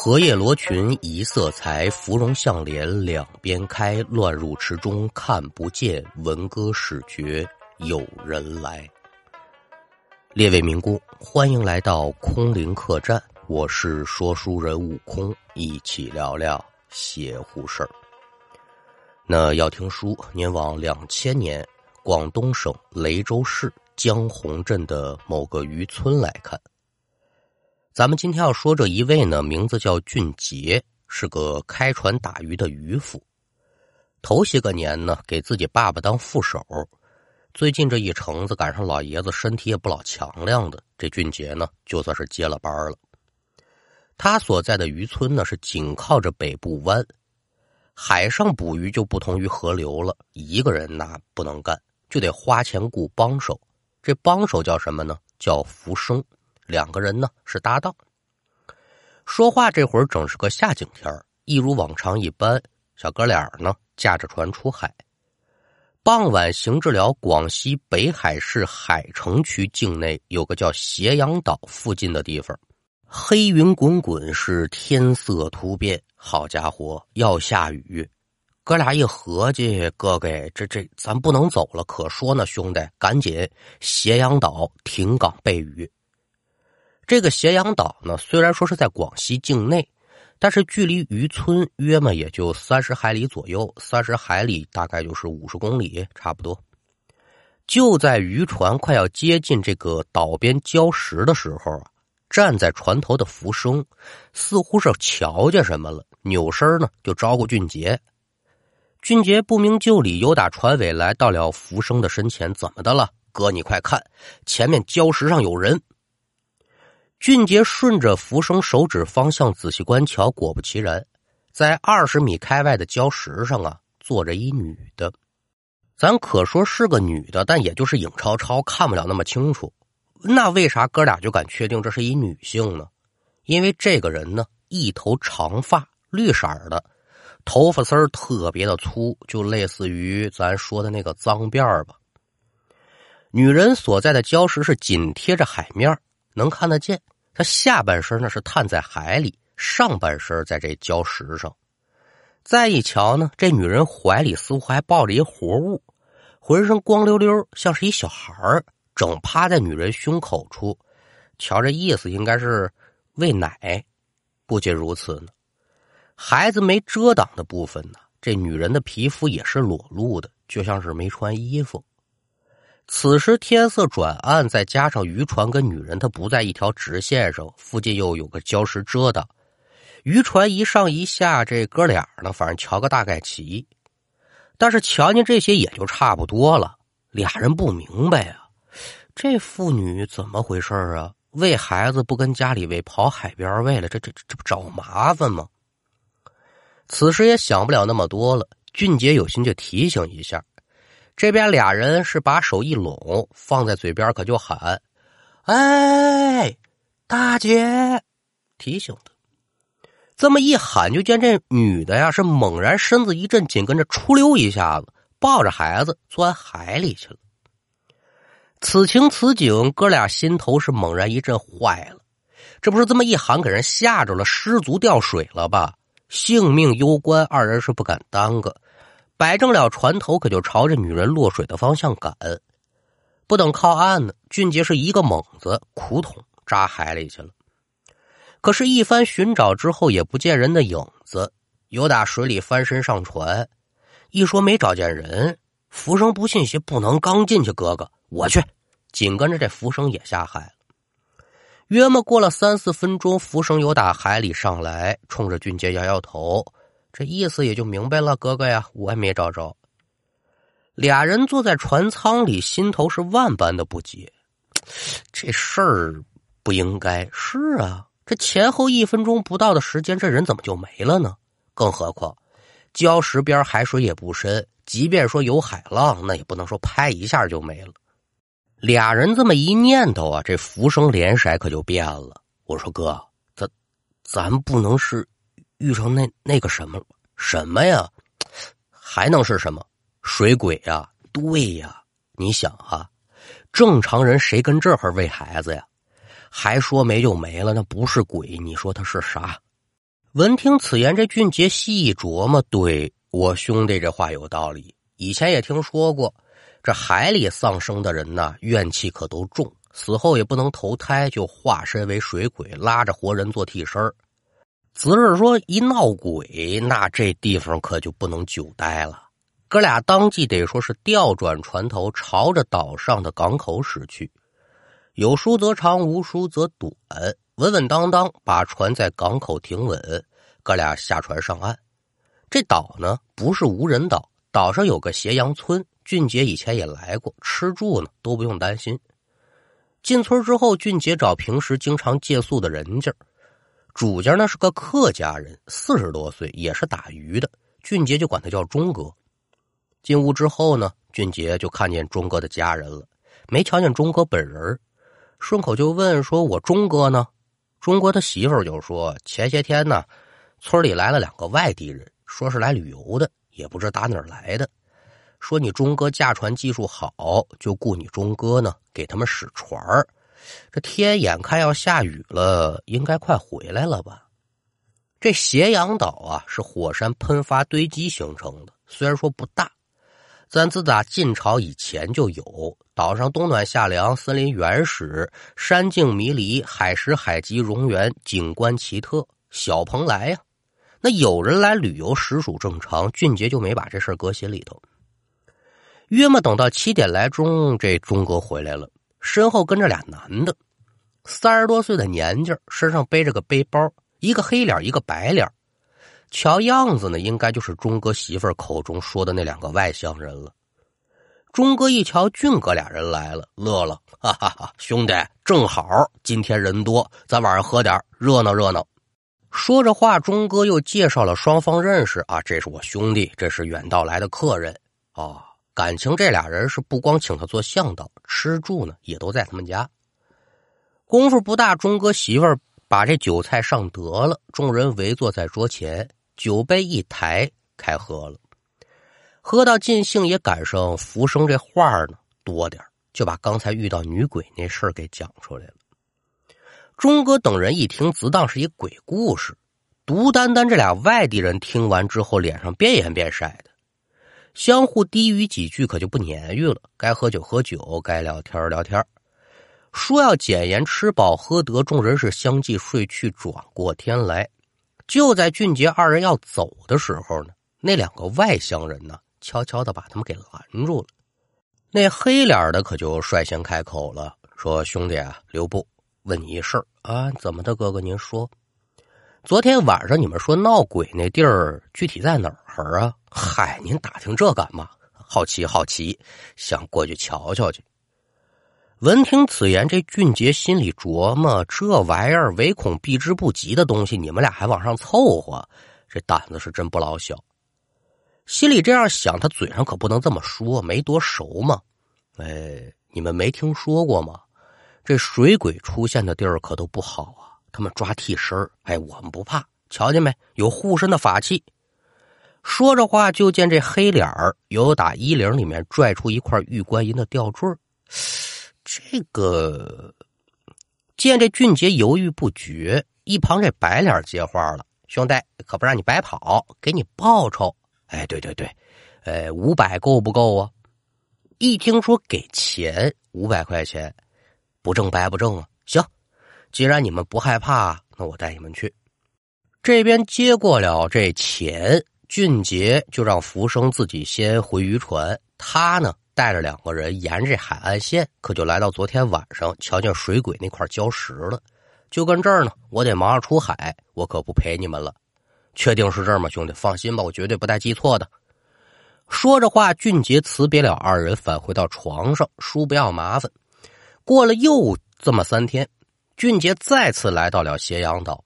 荷叶罗裙一色裁，芙蓉向脸两边开。乱入池中看不见，闻歌始觉有人来。列位民工，欢迎来到空灵客栈，我是说书人悟空，一起聊聊邪乎事儿。那要听书，您往两千年广东省雷州市江洪镇的某个渔村来看。咱们今天要说这一位呢，名字叫俊杰，是个开船打鱼的渔夫。头些个年呢，给自己爸爸当副手。最近这一程子赶上老爷子身体也不老强亮的，这俊杰呢，就算是接了班了。他所在的渔村呢，是紧靠着北部湾，海上捕鱼就不同于河流了，一个人那不能干，就得花钱雇帮手。这帮手叫什么呢？叫浮生。两个人呢是搭档，说话这会儿正是个下景天一如往常一般，小哥俩呢驾着船出海。傍晚行至了广西北海市海城区境内，有个叫斜阳岛附近的地方，黑云滚滚，是天色突变。好家伙，要下雨！哥俩一合计，哥哥，这这咱不能走了，可说呢，兄弟，赶紧斜阳岛停港备雨。这个斜阳岛呢，虽然说是在广西境内，但是距离渔村约么也就三十海里左右，三十海里大概就是五十公里差不多。就在渔船快要接近这个岛边礁石的时候啊，站在船头的浮生似乎是瞧见什么了，扭身呢就招呼俊杰。俊杰不明就里，由打船尾来到了浮生的身前，怎么的了？哥，你快看，前面礁石上有人。俊杰顺着浮生手指方向仔细观瞧，果不其然，在二十米开外的礁石上啊，坐着一女的。咱可说是个女的，但也就是影超超，看不了那么清楚。那为啥哥俩就敢确定这是一女性呢？因为这个人呢，一头长发，绿色的，头发丝儿特别的粗，就类似于咱说的那个脏辫吧。女人所在的礁石是紧贴着海面能看得见，他下半身呢是探在海里，上半身在这礁石上。再一瞧呢，这女人怀里似乎还抱着一活物，浑身光溜溜，像是一小孩儿，整趴在女人胸口处。瞧这意思，应该是喂奶。不仅如此呢，孩子没遮挡的部分呢，这女人的皮肤也是裸露的，就像是没穿衣服。此时天色转暗，再加上渔船跟女人她不在一条直线上，附近又有个礁石遮挡，渔船一上一下，这哥俩呢，反正瞧个大概齐。但是瞧见这些也就差不多了。俩人不明白啊，这妇女怎么回事啊？喂孩子不跟家里喂，跑海边喂了，这这这不找麻烦吗？此时也想不了那么多了，俊杰有心就提醒一下。这边俩人是把手一拢，放在嘴边，可就喊：“哎，大姐！”提醒他。这么一喊，就见这女的呀是猛然身子一震，紧跟着出溜一下子，抱着孩子钻海里去了。此情此景，哥俩心头是猛然一阵，坏了！这不是这么一喊，给人吓着了，失足掉水了吧？性命攸关，二人是不敢耽搁。摆正了船头，可就朝着女人落水的方向赶。不等靠岸呢，俊杰是一个猛子，苦捅扎海里去了。可是，一番寻找之后，也不见人的影子。有打水里翻身上船，一说没找见人，浮生不信邪，不能刚进去，哥哥我去。紧跟着这浮生也下海了。约莫过了三四分钟，浮生又打海里上来，冲着俊杰摇摇头。这意思也就明白了，哥哥呀，我也没找着。俩人坐在船舱里，心头是万般的不解。这事儿不应该是啊，这前后一分钟不到的时间，这人怎么就没了呢？更何况礁石边海水也不深，即便说有海浪，那也不能说拍一下就没了。俩人这么一念头啊，这浮生脸色可就变了。我说哥，咱咱不能是。遇上那那个什么什么呀，还能是什么水鬼呀？对呀，你想哈，正常人谁跟这儿喂孩子呀？还说没就没了，那不是鬼，你说他是啥？闻听此言，这俊杰细一琢磨，对我兄弟这话有道理。以前也听说过，这海里丧生的人呐，怨气可都重，死后也不能投胎，就化身为水鬼，拉着活人做替身儿。子日说一闹鬼，那这地方可就不能久待了。哥俩当即得说是调转船头，朝着岛上的港口驶去。有书则长，无书则短，稳稳当当把船在港口停稳。哥俩下船上岸。这岛呢不是无人岛。岛上有个斜阳村，俊杰以前也来过，吃住呢都不用担心。进村之后，俊杰找平时经常借宿的人家，主家呢是个客家人，四十多岁，也是打鱼的。俊杰就管他叫钟哥。进屋之后呢，俊杰就看见钟哥的家人了，没瞧见钟哥本人，顺口就问说：“我钟哥呢？”钟哥他媳妇就说：“前些天呢，村里来了两个外地人，说是来旅游的。”也不知打哪儿来的，说你钟哥驾船技术好，就雇你钟哥呢给他们使船这天眼看要下雨了，应该快回来了吧？这斜阳岛啊是火山喷发堆积形成的，虽然说不大，咱自打晋朝以前就有。岛上冬暖夏凉，森林原始，山径迷离，海石海极蝾原，景观奇特。小鹏来呀！那有人来旅游实属正常，俊杰就没把这事搁心里头。约么等到七点来钟，这钟哥回来了，身后跟着俩男的，三十多岁的年纪，身上背着个背包，一个黑脸，一个白脸，瞧样子呢，应该就是钟哥媳妇口中说的那两个外乡人了。钟哥一瞧俊哥俩人来了，乐了，哈哈哈，兄弟，正好今天人多，咱晚上喝点热闹热闹。说着话，钟哥又介绍了双方认识啊，这是我兄弟，这是远道来的客人啊。感情这俩人是不光请他做向导，吃住呢也都在他们家。功夫不大，钟哥媳妇儿把这酒菜上得了，众人围坐在桌前，酒杯一抬，开喝了。喝到尽兴，也赶上福生这话呢多点就把刚才遇到女鬼那事儿给讲出来了。钟哥等人一听，自当是一鬼故事。独单单这俩外地人听完之后，脸上变颜变色的，相互低语几句，可就不言语了。该喝酒喝酒，该聊天聊天。说要简言吃饱喝得，众人是相继睡去。转过天来，就在俊杰二人要走的时候呢，那两个外乡人呢，悄悄的把他们给拦住了。那黑脸的可就率先开口了，说：“兄弟啊，留步。”问你一事儿啊，怎么的，哥哥？您说，昨天晚上你们说闹鬼那地儿具体在哪儿啊？嗨，您打听这干嘛？好奇好奇，想过去瞧瞧去。闻听此言，这俊杰心里琢磨：这玩意儿唯恐避之不及的东西，你们俩还往上凑合，这胆子是真不老小。心里这样想，他嘴上可不能这么说，没多熟嘛。哎，你们没听说过吗？这水鬼出现的地儿可都不好啊！他们抓替身哎，我们不怕，瞧见没？有护身的法器。说着话，就见这黑脸儿由打衣领里面拽出一块玉观音的吊坠这个见这俊杰犹豫不决，一旁这白脸接话了：“兄弟，可不让你白跑，给你报酬。”哎，对对对，呃，五百够不够啊？一听说给钱，五百块钱。不挣白不挣啊！行，既然你们不害怕，那我带你们去。这边接过了这钱，俊杰就让福生自己先回渔船，他呢带着两个人沿着海岸线，可就来到昨天晚上瞧见水鬼那块礁石了。就跟这儿呢，我得忙着出海，我可不陪你们了。确定是这儿吗，兄弟？放心吧，我绝对不带记错的。说着话，俊杰辞别了二人，返回到床上，叔不要麻烦。过了又这么三天，俊杰再次来到了斜阳岛。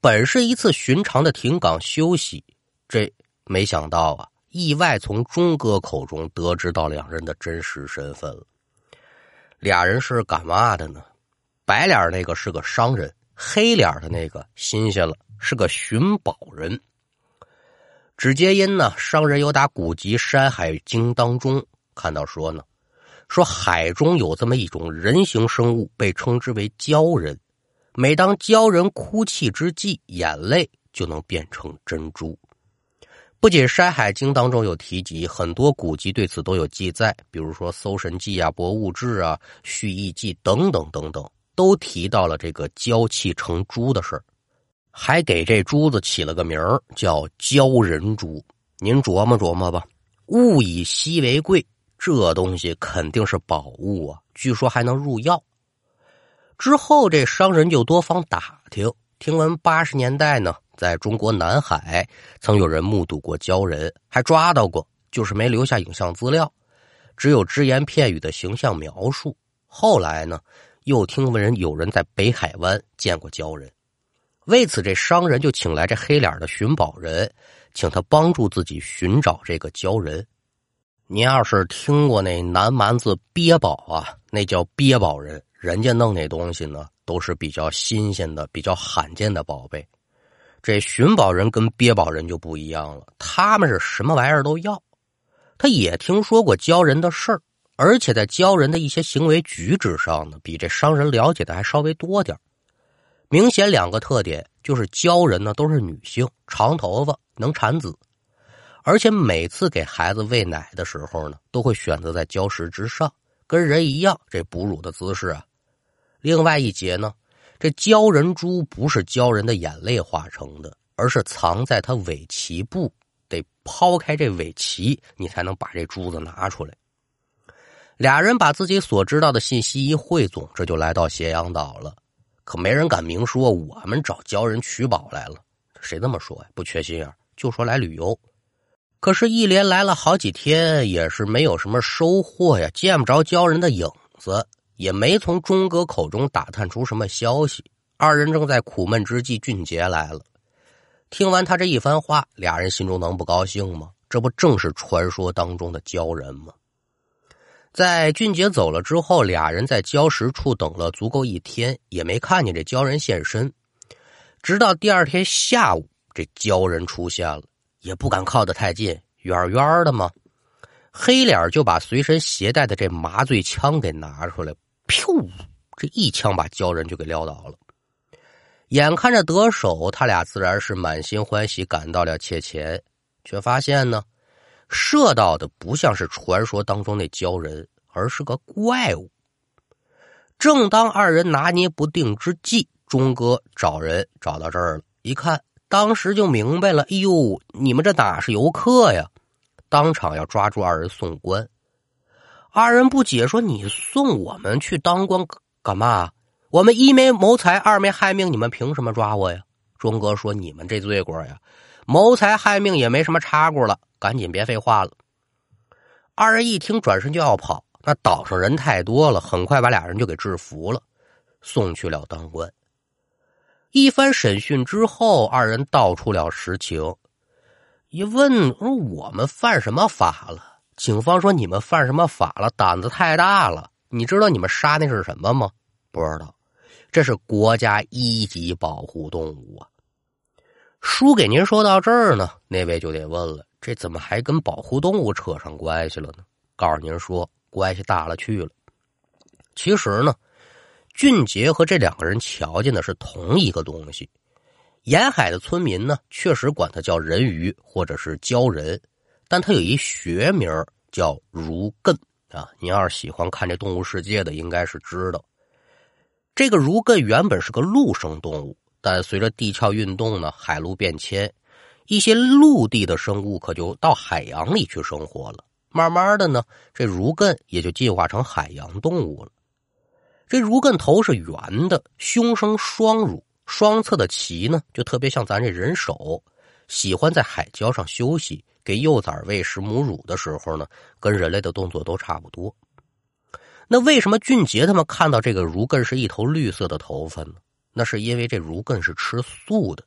本是一次寻常的停港休息，这没想到啊，意外从钟哥口中得知到两人的真实身份了。俩人是干嘛的呢？白脸那个是个商人，黑脸的那个新鲜了，是个寻宝人。只皆因呢，商人有打古籍《山海经》当中看到说呢。说海中有这么一种人形生物，被称之为鲛人。每当鲛人哭泣之际，眼泪就能变成珍珠。不仅《山海经》当中有提及，很多古籍对此都有记载，比如说《搜神记》啊、《博物志》啊、《续异记》等等等等，都提到了这个鲛气成珠的事，还给这珠子起了个名叫“鲛人珠”。您琢磨琢磨吧，物以稀为贵，这东西肯定是宝物啊！据说还能入药。之后这商人就多方打听，听闻八十年代呢。在中国南海，曾有人目睹过鲛人，还抓到过，就是没留下影像资料，只有只言片语的形象描述。后来呢，又听闻人有人在北海湾见过鲛人，为此这商人就请来这黑脸的寻宝人，请他帮助自己寻找这个鲛人。您要是听过那南蛮子鳖宝啊，那叫鳖宝人，人家弄那东西呢，都是比较新鲜的、比较罕见的宝贝。这寻宝人跟鳖宝人就不一样了，他们是什么玩意儿都要。他也听说过鲛人的事儿，而且在鲛人的一些行为举止上呢，比这商人了解的还稍微多点明显两个特点就是鲛人呢都是女性，长头发，能产子，而且每次给孩子喂奶的时候呢，都会选择在礁石之上，跟人一样这哺乳的姿势啊。另外一节呢。这鲛人珠不是鲛人的眼泪化成的，而是藏在他尾鳍部，得抛开这尾鳍，你才能把这珠子拿出来。俩人把自己所知道的信息一汇总，这就来到斜阳岛了。可没人敢明说我们找鲛人取宝来了，谁这么说呀？不缺心眼就说来旅游。可是，一连来了好几天，也是没有什么收获呀，见不着鲛人的影子。也没从钟哥口中打探出什么消息。二人正在苦闷之际，俊杰来了。听完他这一番话，俩人心中能不高兴吗？这不正是传说当中的鲛人吗？在俊杰走了之后，俩人在礁石处等了足够一天，也没看见这鲛人现身。直到第二天下午，这鲛人出现了，也不敢靠得太近，远远的嘛。黑脸就把随身携带的这麻醉枪给拿出来。噗！这一枪把鲛人就给撂倒了。眼看着得手，他俩自然是满心欢喜，赶到了切前，却发现呢，射到的不像是传说当中那鲛人，而是个怪物。正当二人拿捏不定之际，钟哥找人找到这儿了，一看，当时就明白了：哎呦，你们这哪是游客呀？当场要抓住二人送官。二人不解说：“你送我们去当官干嘛？我们一没谋财，二没害命，你们凭什么抓我呀？”钟哥说：“你们这罪过呀，谋财害命也没什么差过了，赶紧别废话了。”二人一听，转身就要跑。那岛上人太多了，很快把俩人就给制服了，送去了当官。一番审讯之后，二人道出了实情。一问说：“我们犯什么法了？”警方说：“你们犯什么法了？胆子太大了！你知道你们杀那是什么吗？不知道，这是国家一级保护动物啊！书给您说到这儿呢，那位就得问了：这怎么还跟保护动物扯上关系了呢？告诉您说，关系大了去了。其实呢，俊杰和这两个人瞧见的是同一个东西。沿海的村民呢，确实管它叫人鱼或者是鲛人。”但它有一学名叫如艮啊！您要是喜欢看这动物世界的，应该是知道。这个如艮原本是个陆生动物，但随着地壳运动呢，海陆变迁，一些陆地的生物可就到海洋里去生活了。慢慢的呢，这如艮也就进化成海洋动物了。这如艮头是圆的，胸生双乳，双侧的鳍呢就特别像咱这人手，喜欢在海礁上休息。给幼崽喂食母乳的时候呢，跟人类的动作都差不多。那为什么俊杰他们看到这个如艮是一头绿色的头发呢？那是因为这如艮是吃素的，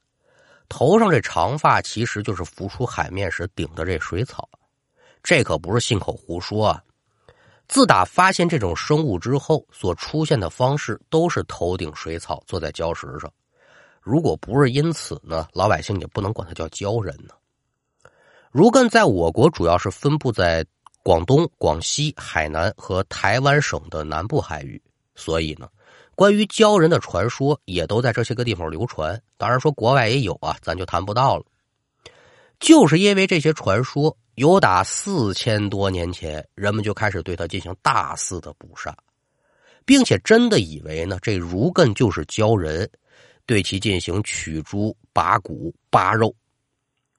头上这长发其实就是浮出海面时顶的这水草。这可不是信口胡说啊！自打发现这种生物之后，所出现的方式都是头顶水草，坐在礁石上。如果不是因此呢，老百姓也不能管它叫鲛人呢。如艮在我国主要是分布在广东、广西、海南和台湾省的南部海域，所以呢，关于鲛人的传说也都在这些个地方流传。当然说国外也有啊，咱就谈不到了。就是因为这些传说，有打四千多年前，人们就开始对他进行大肆的捕杀，并且真的以为呢，这儒艮就是鲛人，对其进行取珠、拔骨、扒肉。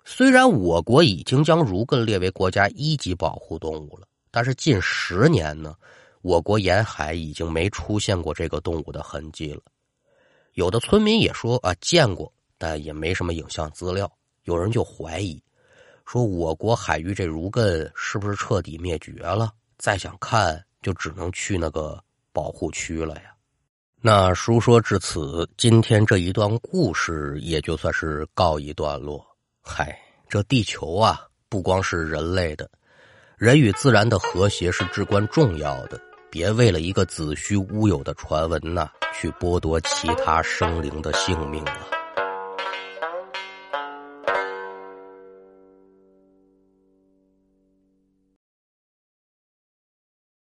虽然我国已经将儒艮列为国家一级保护动物了，但是近十年呢，我国沿海已经没出现过这个动物的痕迹了。有的村民也说啊见过，但也没什么影像资料。有人就怀疑，说我国海域这儒艮是不是彻底灭绝了？再想看，就只能去那个保护区了呀。那书说至此，今天这一段故事也就算是告一段落。嗨，这地球啊，不光是人类的，人与自然的和谐是至关重要的。别为了一个子虚乌有的传闻呐，去剥夺其他生灵的性命啊！